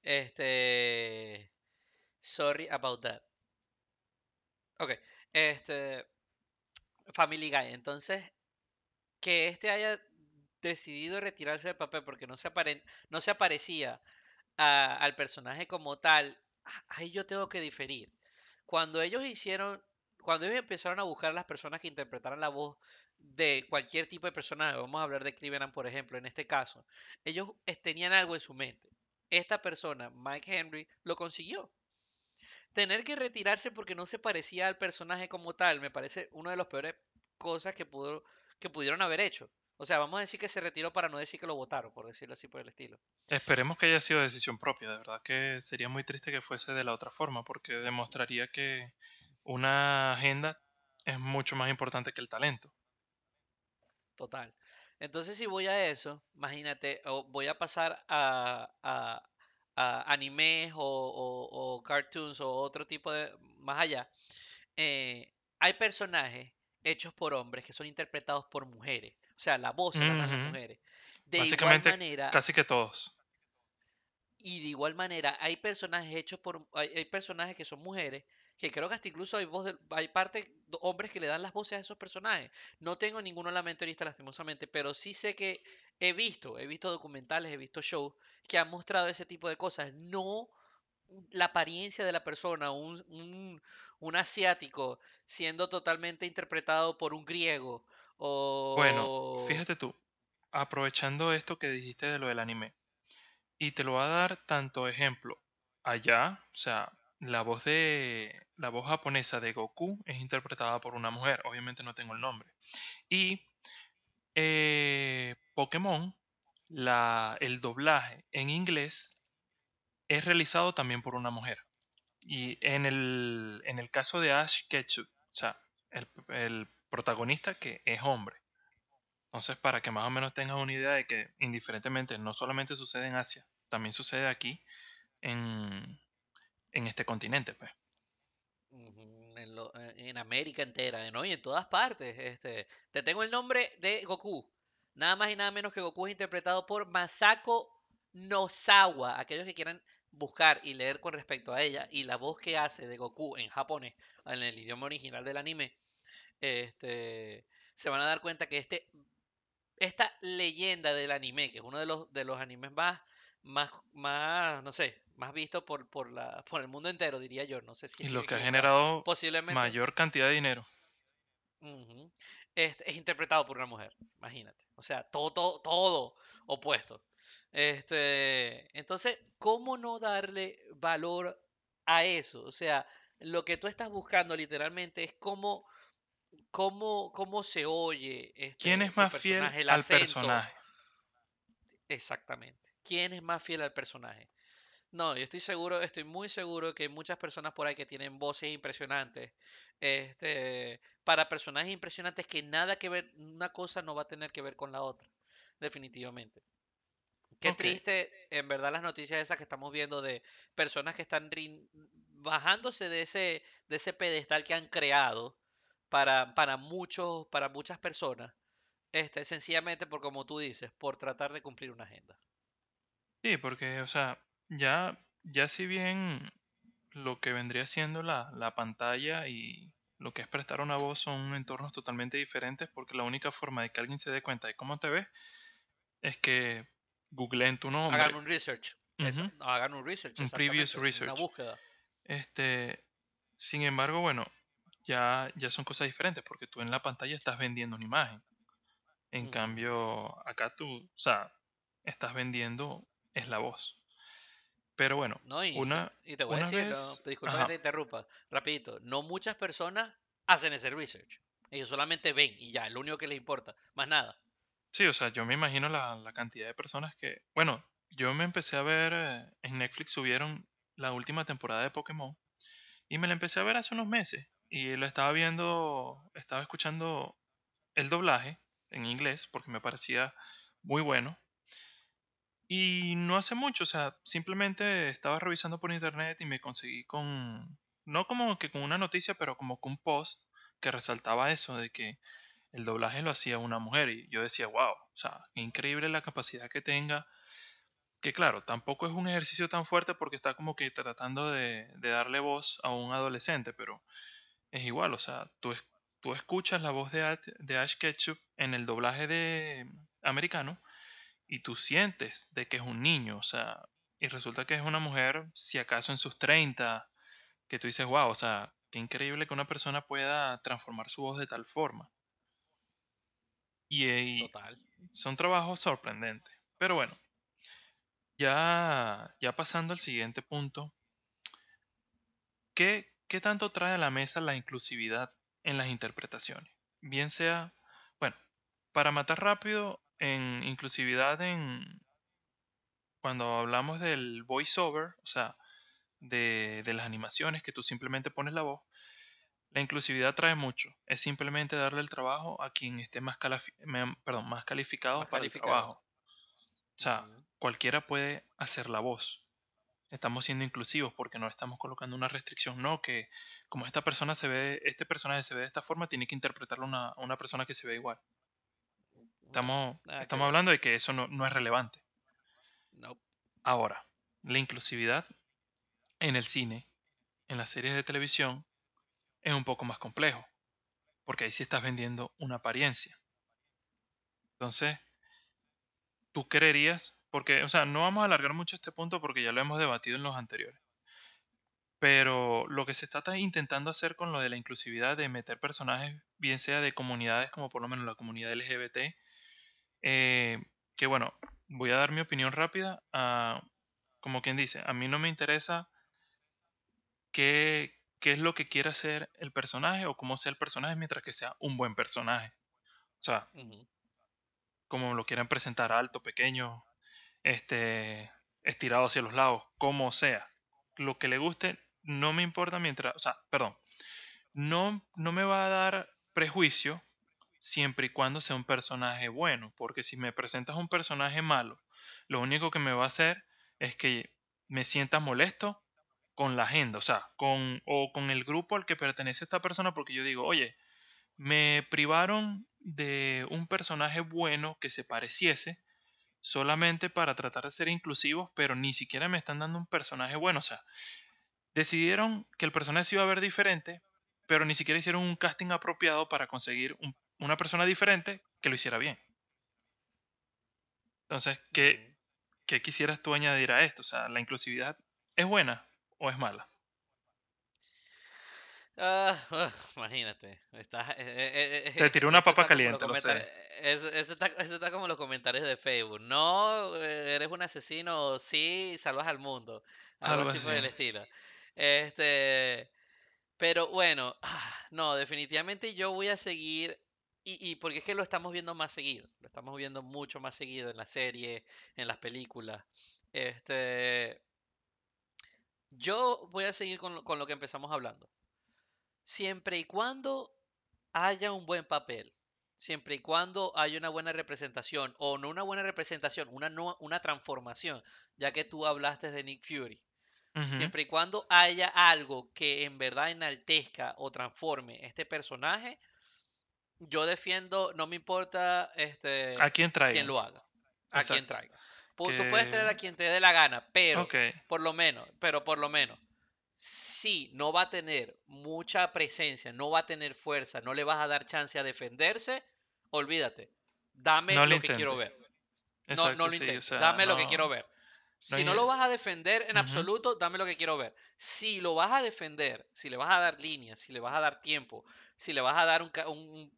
S1: Este. Sorry about that. Ok. Este. Family Guy. Entonces, que este haya decidido retirarse del papel porque no se, no se aparecía al personaje como tal, ahí yo tengo que diferir. Cuando ellos hicieron, cuando ellos empezaron a buscar las personas que interpretaran la voz de cualquier tipo de personaje, vamos a hablar de Cleveland por ejemplo, en este caso, ellos tenían algo en su mente. esta persona, Mike Henry, lo consiguió. Tener que retirarse porque no se parecía al personaje como tal, me parece una de las peores cosas que, pudo, que pudieron haber hecho. O sea, vamos a decir que se retiró para no decir que lo votaron, por decirlo así por el estilo.
S2: Esperemos que haya sido decisión propia, de verdad que sería muy triste que fuese de la otra forma, porque demostraría que una agenda es mucho más importante que el talento.
S1: Total. Entonces, si voy a eso, imagínate, voy a pasar a, animes o, cartoons o otro tipo de. más allá. Eh, hay personajes hechos por hombres que son interpretados por mujeres. O sea, la voz la las mujeres.
S2: De igual manera. Casi que todos.
S1: Y de igual manera, hay personajes hechos por. Hay, personajes que son mujeres. Que creo que hasta incluso hay voz de, hay parte hombres que le dan las voces a esos personajes. No tengo ninguno en la mentorista lastimosamente, pero sí sé que he visto, he visto documentales, he visto shows que han mostrado ese tipo de cosas. No la apariencia de la persona, un, un asiático siendo totalmente interpretado por un griego.
S2: Bueno, fíjate tú, aprovechando esto que dijiste de lo del anime, y te lo voy a dar tanto ejemplo. Allá, o sea, la voz de la voz japonesa de Goku es interpretada por una mujer, obviamente no tengo el nombre. Y eh, Pokémon, la, el doblaje en inglés es realizado también por una mujer. Y en el, en el caso de Ash Ketchum, o sea, el, el protagonista que es hombre. Entonces, para que más o menos tengas una idea de que indiferentemente no solamente sucede en Asia, también sucede aquí en, en este continente, pues.
S1: En, en, América entera, ¿no? Y en todas partes. Este, te tengo el nombre de Goku. Nada más y nada menos que Goku es interpretado por Masako Nozawa. Aquellos que quieran buscar y leer con respecto a ella y la voz que hace de Goku en japonés, en el idioma original del anime, este, se van a dar cuenta que este, esta leyenda del anime, que es uno de los, de los animes más, más, más, no sé, más visto por, por, la, por el mundo entero, diría yo. No sé si
S2: y lo que ha generado mayor cantidad de dinero.
S1: es, es, interpretado por una mujer, imagínate. O sea, todo, todo, todo opuesto. Este, entonces, ¿cómo no darle valor a eso? O sea, lo que tú estás buscando literalmente es cómo, cómo, cómo se oye. Este,
S2: ¿Quién es este más fiel al personaje?
S1: Exactamente. ¿Quién es más fiel al personaje? No, yo estoy seguro, estoy muy seguro que hay muchas personas por ahí que tienen voces impresionantes. Este, para personajes impresionantes que nada que ver, una cosa no va a tener que ver con la otra. Definitivamente. Qué triste, en verdad, las noticias esas que estamos viendo de personas que están bajándose de ese, de ese pedestal que han creado para, para, muchos, para muchas personas, este, sencillamente por, como tú dices, por tratar de cumplir una agenda.
S2: Sí, porque, o sea, ya, ya si bien lo que vendría siendo la, la pantalla y lo que es prestar una voz son entornos totalmente diferentes, porque la única forma de que alguien se dé cuenta de cómo te ves es que googleen tu nombre.
S1: Hagan un research. hagan un research.
S2: Un previous research. Una búsqueda. Este, sin embargo, bueno, ya, ya son cosas diferentes porque tú en la pantalla estás vendiendo una imagen. En cambio, acá tú, o sea, estás vendiendo es la voz. Pero bueno,
S1: no, y, una, y te voy a decir, disculpa que te interrumpa, rapidito, no muchas personas hacen ese research. Ellos solamente ven y ya, es lo único que les importa, más nada.
S2: Sí, o sea, yo me imagino la, cantidad de personas que, bueno, yo me empecé a ver, eh, en Netflix subieron la última temporada de Pokémon y me la empecé a ver hace unos meses y lo estaba viendo, estaba escuchando el doblaje en inglés porque me parecía muy bueno. Y no hace mucho, o sea, simplemente estaba revisando por internet y me conseguí con, no como que con una noticia, pero como con un post que resaltaba eso de que el doblaje lo hacía una mujer y yo decía, wow, o sea, increíble la capacidad que tenga, que claro, tampoco es un ejercicio tan fuerte porque está como que tratando de, darle voz a un adolescente, pero es igual, o sea, tú, tú escuchas la voz de, de Ash Ketchum en el doblaje de americano y tú sientes de que es un niño, o sea, y resulta que es una mujer, si acaso en sus 30, que tú dices, wow, o sea, qué increíble que una persona pueda transformar su voz de tal forma. Y, Total. son trabajos sorprendentes. Pero bueno, Ya, ya pasando al siguiente punto, ¿qué, ¿qué tanto trae a la mesa la inclusividad en las interpretaciones? Bien sea, bueno, para matar rápido, en inclusividad en, cuando hablamos del voiceover, o sea, de, de las animaciones, que tú simplemente pones la voz, la inclusividad trae mucho. Es simplemente darle el trabajo a quien esté más, perdón, más calificado
S1: Más
S2: para el trabajo. O sea, cualquiera puede hacer la voz. Estamos siendo inclusivos porque no estamos colocando una restricción. No, que como esta persona se ve, este personaje se ve de esta forma, tiene que interpretarlo una, una persona que se ve igual. Estamos, estamos hablando de que eso no, no es relevante. Ahora, la inclusividad en el cine, en las series de televisión, es un poco más complejo. Porque ahí sí estás vendiendo una apariencia. Entonces, tú creerías, porque, o sea, no vamos a alargar mucho este punto porque ya lo hemos debatido en los anteriores. Pero lo que se está ta- intentando hacer con lo de la inclusividad, de meter personajes, bien sea de comunidades como por lo menos la comunidad LGBT, eh, que bueno, voy a dar mi opinión rápida. a- como quien dice, a mí no me interesa qué, qué es lo que quiera hacer el personaje o cómo sea el personaje mientras que sea un buen personaje. O sea, como lo quieran presentar, alto, pequeño, este, estirado hacia los lados, como sea. Lo que le guste no me importa mientras, o sea, perdón, no, no me va a dar prejuicio siempre y cuando sea un personaje bueno, porque si me presentas un personaje malo, lo único que me va a hacer es que me sienta molesto con la agenda, o sea, con, o con el grupo al que pertenece esta persona, porque yo digo, oye, me privaron de un personaje bueno que se pareciese solamente para tratar de ser inclusivos, pero ni siquiera me están dando un personaje bueno. O sea, decidieron que el personaje se iba a ver diferente, pero ni siquiera hicieron un casting apropiado para conseguir un- una persona diferente que lo hiciera bien. Entonces, ¿qué, qué quisieras tú añadir a esto? O sea, ¿la inclusividad es buena o es mala?
S1: Ah, ah, imagínate, eh, eh, eh,
S2: Te tiré una papa caliente, lo sé.
S1: eso, eso está, eso está como los comentarios de Facebook. No, eres un asesino, sí, salvas al mundo, algo así por el estilo. Este, pero bueno, ah, no, definitivamente yo voy a seguir, y, y porque es que lo estamos viendo más seguido, lo estamos viendo mucho más seguido en la serie, en las películas. Este, yo voy a seguir con, lo- con lo que empezamos hablando. Siempre y cuando haya un buen papel, siempre y cuando haya una buena representación, o no una buena representación, una, no- una transformación, ya que tú hablaste de Nick Fury, siempre y cuando haya algo que en verdad enaltezca o transforme este personaje, yo defiendo, no me importa este,
S2: ¿A quién
S1: quién
S2: traigan?
S1: lo haga, a quien
S2: Exacto.
S1: traiga. Pu- Tú puedes traer a quien te dé la gana, pero por lo menos, pero por lo menos, si no va a tener mucha presencia, no va a tener fuerza, no le vas a dar chance a defenderse, olvídate. Dame
S2: no lo
S1: lo que quiero ver. No, no lo
S2: sí, o
S1: intentes.
S2: sea,
S1: Dame lo que quiero ver. Si no lo vas a defender en absoluto, dame lo que quiero ver. Si lo vas a defender, si le vas a dar líneas, si le vas a dar tiempo, si le vas a dar un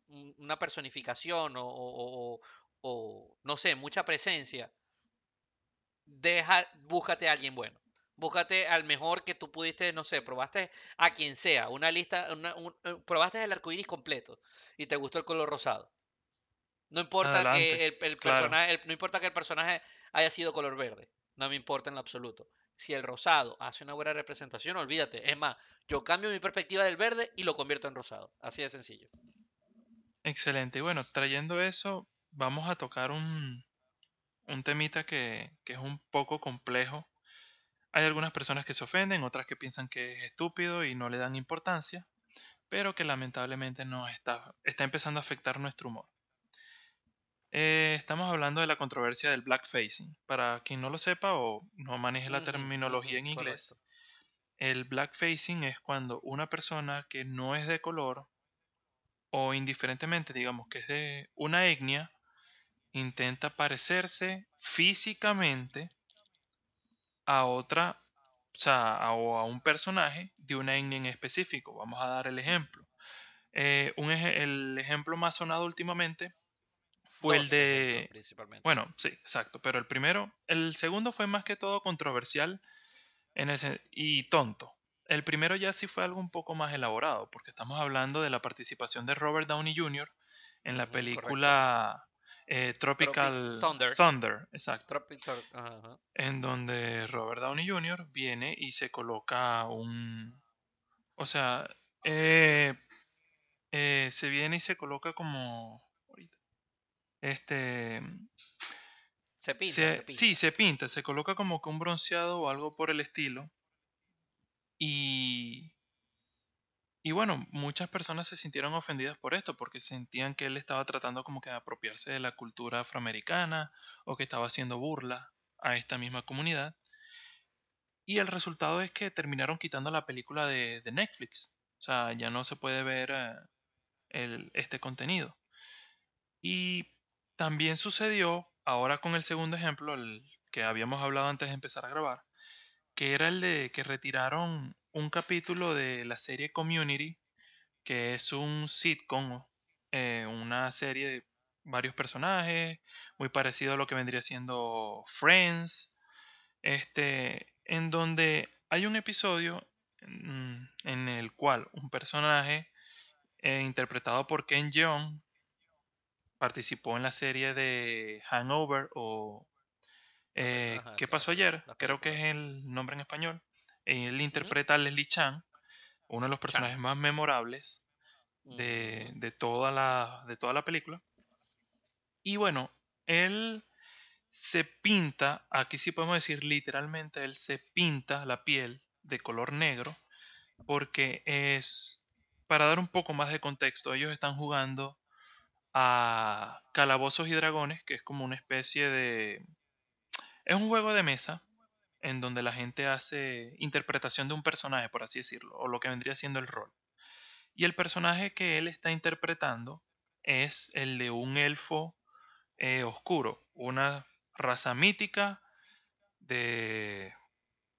S1: un- una personificación o, o- o- o, no sé, mucha presencia, deja, búscate a alguien bueno. Búscate al mejor que tú pudiste, no sé, probaste a quien sea, una lista, una- un- eh, probaste el arco iris completo y te gustó el color rosado. No importa
S2: Adelante,
S1: que el, el
S2: claro,
S1: personaje, el- no importa que el personaje haya sido color verde. No me importa en lo absoluto. Si el rosado hace una buena representación, olvídate. Es más, yo cambio mi perspectiva del verde y lo convierto en rosado. Así de sencillo.
S2: excelente. Y bueno, trayendo eso, vamos a tocar un, un temita que, que es un poco complejo. Hay algunas personas que se ofenden, otras que piensan que es estúpido y no le dan importancia, pero que lamentablemente no está, está empezando a afectar nuestro humor. Eh, estamos hablando de la controversia del blackfacing. Para quien no lo sepa o no maneje la
S1: Ujú,
S2: terminología
S1: ujú,
S2: en inglés,
S1: correcto.
S2: el blackfacing es cuando una persona que no es de color o indiferentemente digamos que es de una etnia, intenta parecerse físicamente a otra, o sea, a, o a un personaje de una etnia en específico. Vamos a dar el ejemplo. Eh, un eje- el ejemplo más sonado últimamente fue el de...
S1: principalmente.
S2: Bueno, sí, exacto. Pero el primero, el segundo fue más que todo controversial en ese, y tonto. El primero ya sí fue algo un poco más elaborado, porque estamos hablando de la participación de Robert Downey Jr. en la película eh, Tropical
S1: Thunder.
S2: Thunder, exacto.
S1: Tropic Thor- ajá, ajá.
S2: En donde Robert Downey Jr. viene y se coloca un... O sea, eh, eh, se viene y se coloca como... Este...
S1: Se pinta,
S2: se-
S1: se pinta.
S2: Sí, se pinta, se coloca como que un bronceado o algo por el estilo. Y, y bueno, muchas personas se sintieron ofendidas por esto porque sentían que él estaba tratando como que de apropiarse de la cultura afroamericana o que estaba haciendo burla a esta misma comunidad. Y el resultado es que terminaron quitando la película de, de Netflix. O sea, ya no se puede ver eh, el- este contenido. Y también sucedió, ahora con el segundo ejemplo, el que habíamos hablado antes de empezar a grabar, que era el de que retiraron un capítulo de la serie Community, que es un sitcom, eh, una serie de varios personajes, muy parecido a lo que vendría siendo Friends, este, en donde hay un episodio mm, en el cual un personaje eh, interpretado por Ken Jeong participó en la serie de Hangover o eh,
S1: ajá,
S2: ¿Qué pasó ayer? Creo que es el nombre en español. Él interpreta a Leslie Chan, uno de los personajes más memorables de toda la, de toda la película. Y bueno, él se pinta, aquí sí podemos decir literalmente, él se pinta la piel de color negro porque es, para dar un poco más de contexto, ellos están jugando a Calabozos y Dragones, que es como una especie de... Es un juego de mesa en donde la gente hace interpretación de un personaje, por así decirlo, o lo que vendría siendo el rol. Y el personaje que él está interpretando es el de un elfo eh, oscuro, una raza mítica de,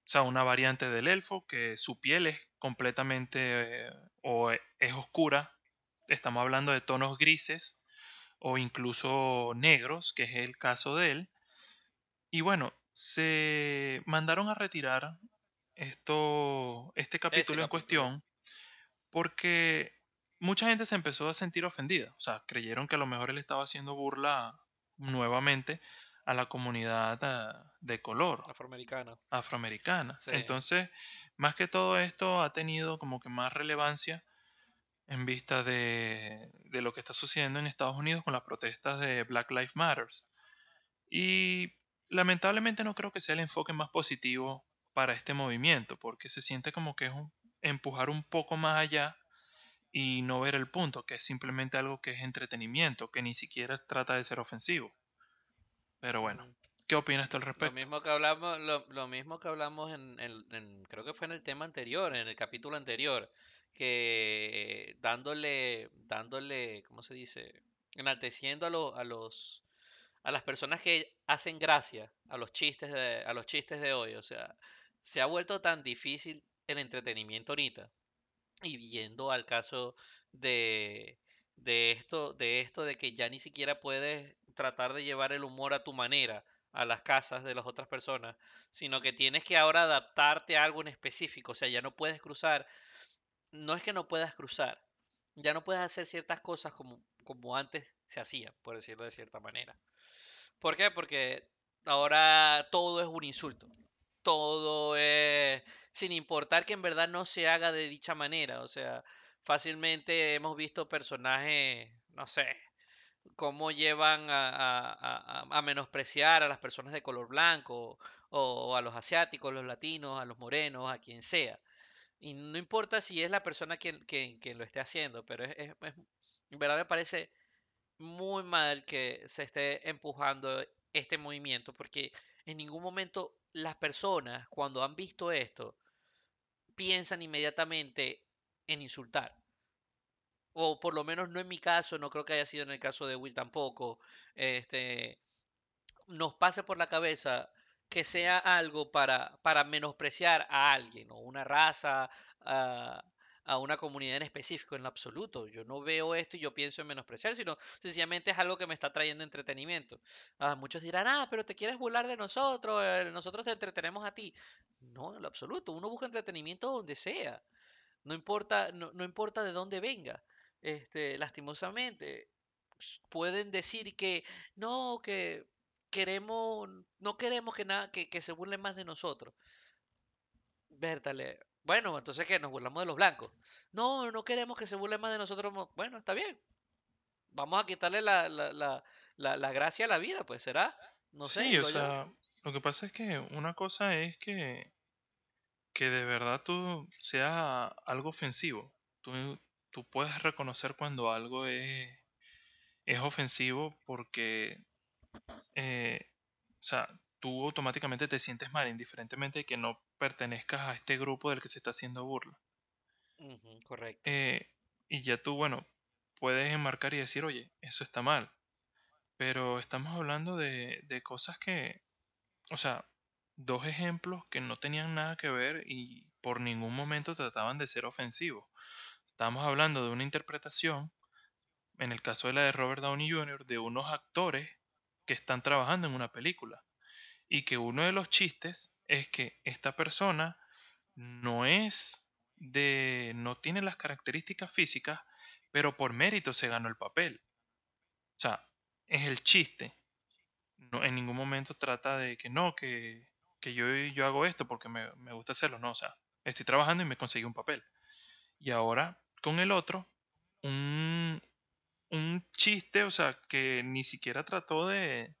S2: o sea, una variante del elfo que su piel es completamente eh, o e- es oscura. Estamos hablando de tonos grises o incluso negros, que es el caso de él. Y bueno, se mandaron a retirar esto, este capítulo en
S1: capítulo.
S2: cuestión porque mucha gente se empezó a sentir ofendida. O sea, creyeron que a lo mejor él estaba haciendo burla nuevamente a la comunidad ah, de color afroamericana.
S1: Sí.
S2: Entonces, más que todo esto ha tenido como que más relevancia en vista de, de lo que está sucediendo en Estados Unidos con las protestas de Black Lives Matter. Y lamentablemente no creo que sea el enfoque más positivo para este movimiento, porque se siente como que es un- empujar un poco más allá y no ver el punto, que es simplemente algo que es entretenimiento, que ni siquiera trata de ser ofensivo. Pero bueno. ¿qué opinas tú al
S1: Lo
S2: respecto?
S1: mismo que hablamos, lo, lo mismo que hablamos en, en- en- creo que fue en el tema anterior, en el capítulo anterior, que dándole, dándole, ¿cómo se dice? Enalteciendo a, a los, a las personas que hacen gracia a los chistes de, a los chistes de hoy. O sea, se ha vuelto tan difícil el entretenimiento ahorita. Y viendo al caso de, de esto, de esto de que ya ni siquiera puedes tratar de llevar el humor a tu manera a las casas de las otras personas, sino que tienes que ahora adaptarte a algo en específico, o sea, ya no puedes cruzar, no es que no puedas cruzar, ya no puedes hacer ciertas cosas como, como antes se hacía, por decirlo de cierta manera. ¿Por qué? Porque ahora todo es un insulto. Todo es sin importar que en verdad no se haga de dicha manera. O sea, fácilmente hemos visto personajes, no sé, cómo llevan a, a- a- a- menospreciar a las personas de color blanco o a los asiáticos, los latinos, a los morenos, a quien sea. Y no importa si es la persona quien, lo esté haciendo, pero es, es- es- en verdad me parece muy mal que se esté empujando este movimiento, porque en ningún momento las personas, cuando han visto esto, piensan inmediatamente en insultar. O por lo menos no en mi caso, no creo que haya sido en el caso de Will tampoco. Este, nos pase por la cabeza que sea algo para, para menospreciar a alguien, o una raza, a, a una comunidad en específico, en lo absoluto. Yo no veo esto y yo pienso en menospreciar, sino sencillamente es algo que me está trayendo entretenimiento. Ah, muchos dirán, ah, pero te quieres burlar de nosotros, eh, nosotros te entretenemos a ti. No, en lo absoluto, uno busca entretenimiento donde sea. No importa, no, no importa de dónde venga. Este, lastimosamente, pueden decir que no, que queremos, no queremos que nada, que, que se burlen más de nosotros. Vértale. Bueno, entonces que nos burlamos de los blancos. No, no queremos que se burlen más de nosotros. Bueno, está bien. Vamos a quitarle la, la, la, la, la gracia a la vida, pues será. No sé,
S2: Sí, o sea, lo que pasa es que una cosa es que, que de verdad tú sea algo ofensivo. Tú, tú puedes reconocer cuando algo es, es ofensivo porque, eh, o sea, tú automáticamente te sientes mal, indiferentemente de que no pertenezcas a este grupo del que se está haciendo burla.
S1: Correcto.
S2: Eh, y ya tú, bueno, puedes enmarcar y decir, oye, eso está mal. Pero estamos hablando de, de cosas que, o sea, dos ejemplos que no tenían nada que ver y por ningún momento trataban de ser ofensivos. Estamos hablando de una interpretación, en el caso de la de Robert Downey Jr., de unos actores que están trabajando en una película. Y que uno de los chistes es que esta persona no es de, no tiene las características físicas, pero por mérito se ganó el papel. O sea, es el chiste. No, en ningún momento trata de que no, que, que yo, yo hago esto porque me, me gusta hacerlo. No, o sea, estoy trabajando y me conseguí un papel. Y ahora, con el otro, un, un chiste, o sea, que ni siquiera trató de...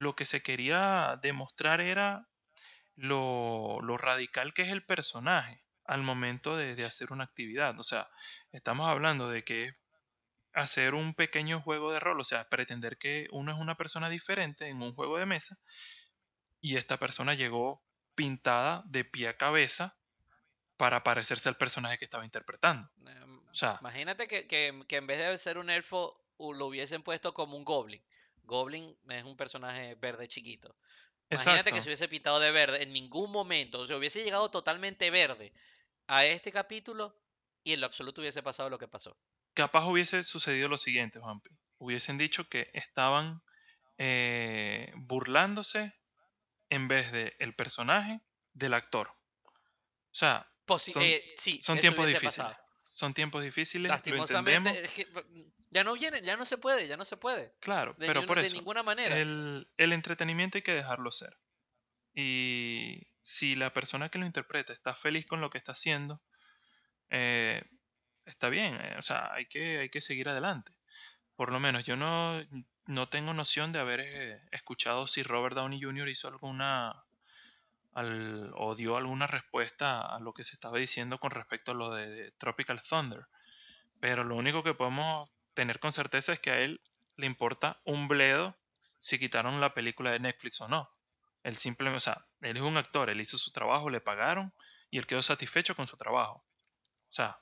S2: Lo que se quería demostrar era lo, lo radical que es el personaje al momento de, hacer una actividad. O sea, estamos hablando de que hacer un pequeño juego de rol, o sea, pretender que uno es una persona diferente en un juego de mesa y esta persona llegó pintada de pie a cabeza para parecerse al personaje que estaba interpretando. O sea,
S1: Imagínate que, que- que en vez de ser un elfo, lo hubiesen puesto como un goblin. Goblin es un personaje verde chiquito. Imagínate que se hubiese pintado de verde en ningún momento, o sea, hubiese llegado totalmente verde a este capítulo y en lo absoluto hubiese pasado lo que pasó.
S2: Capaz hubiese sucedido lo siguiente, Juanpi. Hubiesen dicho que estaban eh, burlándose en vez de el personaje del actor. O sea,
S1: Posi-
S2: son,
S1: eh, sí,
S2: son tiempos difíciles.
S1: pasado.
S2: Son tiempos difíciles, lo
S1: Lastimosamente, es que, mm, ya no viene, ya no se puede, ya no se puede.
S2: Claro,
S1: De,
S2: pero
S1: ni
S2: por
S1: de
S2: eso,
S1: ninguna manera.
S2: el, el entretenimiento hay que dejarlo ser. Y si la persona que lo interpreta está feliz con lo que está haciendo, eh, está bien, eh, o sea, hay que, hay que seguir adelante. Por lo menos yo no, no tengo noción de haber eh, escuchado si Robert Downey Jr. hizo alguna o dio alguna respuesta a lo que se estaba diciendo con respecto a lo de, de Tropical Thunder. Pero lo único que podemos tener con certeza es que a él le importa un bledo si quitaron la película de Netflix o no. Él simplemente, o sea, él es un actor, él hizo su trabajo, le pagaron y él quedó satisfecho con su trabajo. O sea,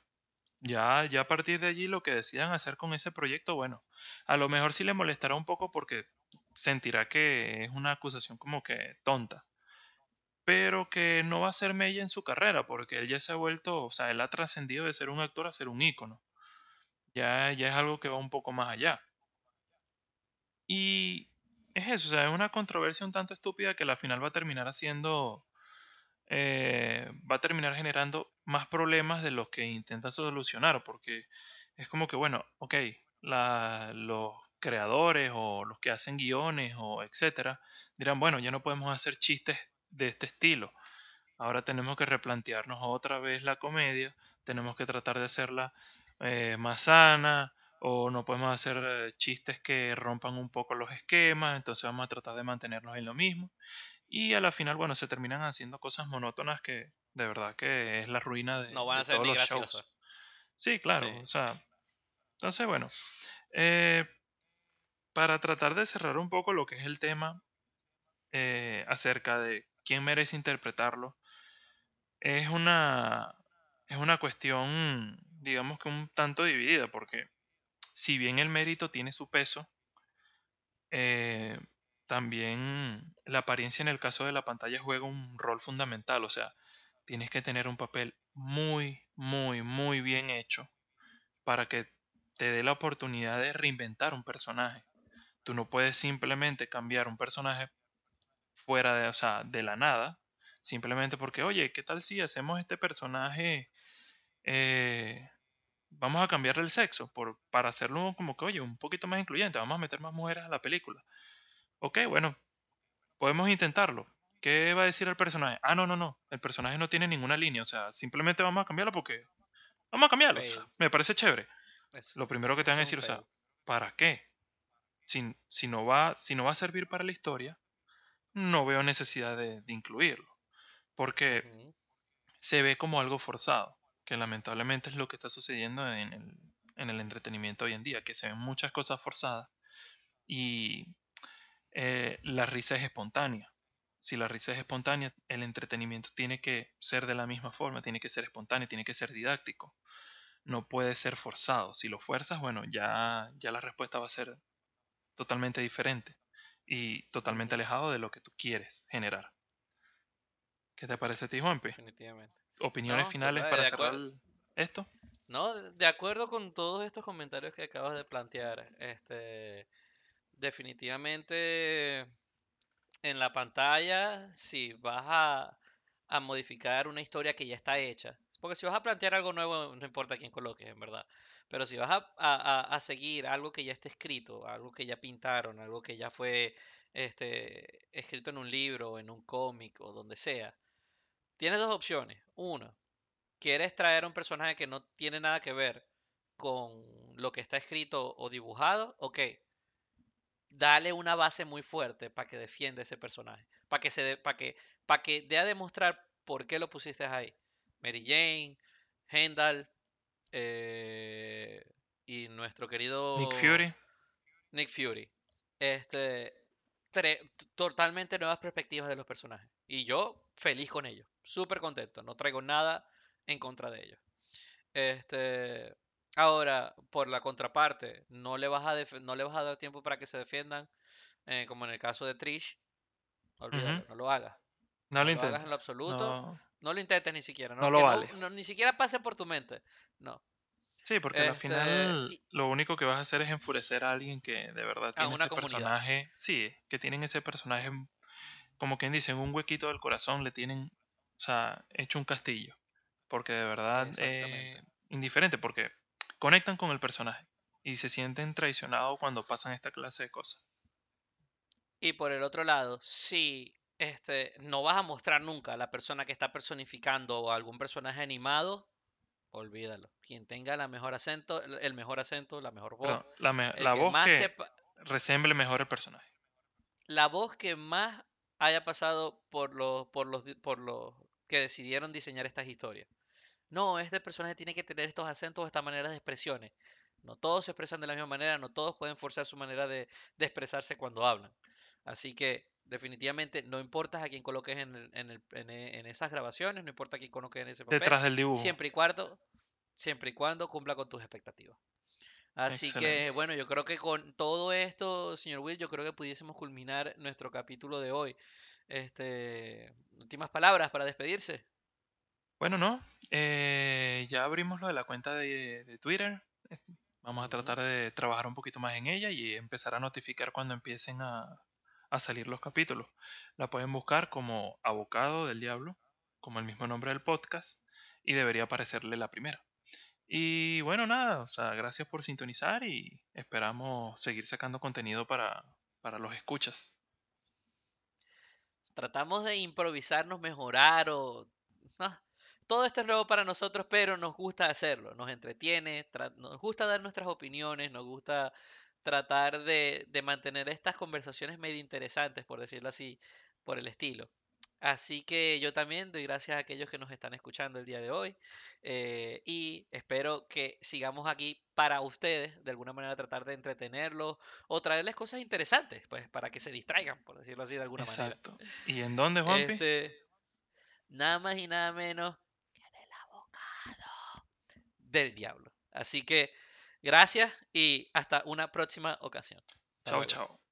S2: ya, ya a partir de allí lo que decidan hacer con ese proyecto, bueno, a lo mejor sí le molestará un poco porque sentirá que es una acusación como que tonta, pero que no va a ser mella en su carrera porque él ya se ha vuelto, o sea, él ha trascendido de ser un actor a ser un ícono. Ya, ya es algo que va un poco más allá. Y es eso, o sea, es una controversia un tanto estúpida que al final va a terminar haciendo, eh, va a terminar generando más problemas de los que intenta solucionar, porque es como que, bueno, ok, la- los creadores o los que hacen guiones o etcétera dirán, bueno, ya no podemos hacer chistes de este estilo. Ahora tenemos que replantearnos otra vez la comedia, tenemos que tratar de hacerla eh, más sana, o no podemos hacer eh, chistes que rompan un poco los esquemas, entonces vamos a tratar de mantenernos en lo mismo. Y a la final, bueno, se terminan haciendo cosas monótonas que de verdad que es la ruina de,
S1: No van
S2: de
S1: a ser
S2: todos los
S1: graciosos.
S2: shows. Sí, claro,
S1: Sí.
S2: o sea, entonces bueno, eh, para tratar de cerrar un poco lo que es el tema acerca de quién merece interpretarlo, es una, es una cuestión, digamos que un tanto dividida, porque si bien el mérito tiene su peso, eh, también la apariencia en el caso de la pantalla juega un rol fundamental, o sea, tienes que tener un papel muy, muy, muy bien hecho para que te dé la oportunidad de reinventar un personaje. Tú no puedes simplemente cambiar un personaje fuera de, o sea, de la nada, simplemente porque, oye, ¿qué tal si hacemos este personaje, eh, vamos a cambiarle el sexo por, para hacerlo como que, oye, un poquito más incluyente, vamos a meter más mujeres a la película? Ok, bueno, podemos intentarlo. ¿Qué va a decir el personaje? Ah, no, no, no, el personaje no tiene ninguna línea, o sea, simplemente vamos a cambiarlo porque vamos a cambiarlo, o sea,
S1: Fail.
S2: me parece chévere.
S1: Es-
S2: Lo primero que te van a decir, o sea. ¿para qué? Si, si no va, si no va a servir para la historia, no veo necesidad de, de incluirlo. Porque se ve como algo forzado, que lamentablemente es lo que está sucediendo en el, en el entretenimiento hoy en día, que se ven muchas cosas forzadas y eh, la risa es espontánea. Si la risa es espontánea, el entretenimiento tiene que ser de la misma forma, tiene que ser espontáneo, tiene que ser didáctico. No puede ser forzado. Si lo fuerzas, bueno, ya, ya la respuesta va a ser totalmente diferente y totalmente alejado de lo que tú quieres generar. ¿Qué te parece a ti, Juanpi?
S1: Definitivamente.
S2: Opiniones
S1: No,
S2: finales para cerrar
S1: acuerdo.
S2: esto.
S1: No, de acuerdo con todos estos comentarios que acabas de plantear. Este, definitivamente en la pantalla, si vas a, a modificar una historia que ya está hecha, porque si vas a plantear algo nuevo, no importa quién coloques, en verdad. Pero si vas a, a- a- a seguir algo que ya está escrito, algo que ya pintaron, algo que ya fue este, escrito en un libro, en un cómic o donde sea, tienes dos opciones. Una, quieres traer un personaje que no tiene nada que ver con lo que está escrito o dibujado, ok, dale una base muy fuerte para que defienda ese personaje, para que se para que para que dé a demostrar por qué lo pusiste ahí. Mary Jane, Hendal eh, y nuestro
S2: Nick
S1: querido
S2: Fury.
S1: Nick Fury. Este totalmente nuevas perspectivas de los personajes y yo feliz con ellos, súper contento, no traigo nada en contra de ellos. Este, ahora, por la contraparte, no le vas a no le vas a dar tiempo para que se defiendan, eh, como en el caso de Trish, olvídalo, no lo hagas.
S2: No
S1: No
S2: lo
S1: lo hagas en lo absoluto,
S2: No,
S1: no lo intentes ni siquiera,
S2: no
S1: no,
S2: lo vale.
S1: no, no- ni siquiera pase por tu mente. No.
S2: Sí, porque al
S1: Este,
S2: final
S1: y
S2: lo único que vas a hacer es enfurecer a alguien que de verdad tiene ese
S1: comunidad.
S2: personaje. Sí, que tienen ese personaje, como quien dice, en un huequito del corazón le tienen, o sea, hecho un castillo. Porque de verdad, eh, indiferente, porque conectan con el personaje y se sienten traicionados cuando pasan esta clase de cosas.
S1: Y por el otro lado, si este, no vas a mostrar nunca a la persona que está personificando o algún personaje animado, olvídalo. Quien tenga la mejor acento, el mejor acento, la mejor voz,
S2: la, me-
S1: el
S2: la
S1: que
S2: voz
S1: más
S2: que
S1: sepa,
S2: resemble mejor el personaje.
S1: la voz que más haya pasado por los, por los, di- por los que decidieron diseñar estas historias. No, este personaje tiene que tener estos acentos, estas maneras de expresiones. No todos se expresan de la misma manera, no todos pueden forzar su manera de, de expresarse cuando hablan. Así que definitivamente no importa a quién coloques en, el- en, el- en e- en esas grabaciones, no importa a quién coloques en ese papel,
S2: Detrás del dibujo.
S1: siempre y cuando, siempre y cuando cumpla con tus expectativas. Así que bueno, yo creo que con todo esto, señor Will, yo creo que pudiésemos culminar nuestro capítulo de hoy. Este, últimas palabras para despedirse.
S2: Bueno, no. eh, ya abrimos lo de la cuenta de, de Twitter. Vamos a tratar de trabajar un poquito más en ella y empezar a notificar cuando empiecen a, a salir los capítulos. La pueden buscar como Abocado del Diablo, como el mismo nombre del podcast, y debería aparecerle la primera. Y bueno, nada, o sea, gracias por sintonizar y esperamos seguir sacando contenido para, para los escuchas.
S1: Tratamos de improvisarnos, mejorar o... ah, todo esto es nuevo para nosotros, pero nos gusta hacerlo, nos entretiene, nos gusta dar nuestras opiniones, nos gusta tratar de, de mantener estas conversaciones medio interesantes, por decirlo así, por el estilo. Así que yo también doy gracias a aquellos que nos están escuchando el día de hoy eh, y espero que sigamos aquí para ustedes, de alguna manera tratar de entretenerlos o traerles cosas interesantes, pues para que se distraigan, por decirlo así de alguna manera.
S2: Exacto. ¿Y en dónde, Juanpi?
S1: Este, nada más y nada menos que en el abogado del diablo. Así que gracias y hasta una próxima ocasión.
S2: Chao, chao.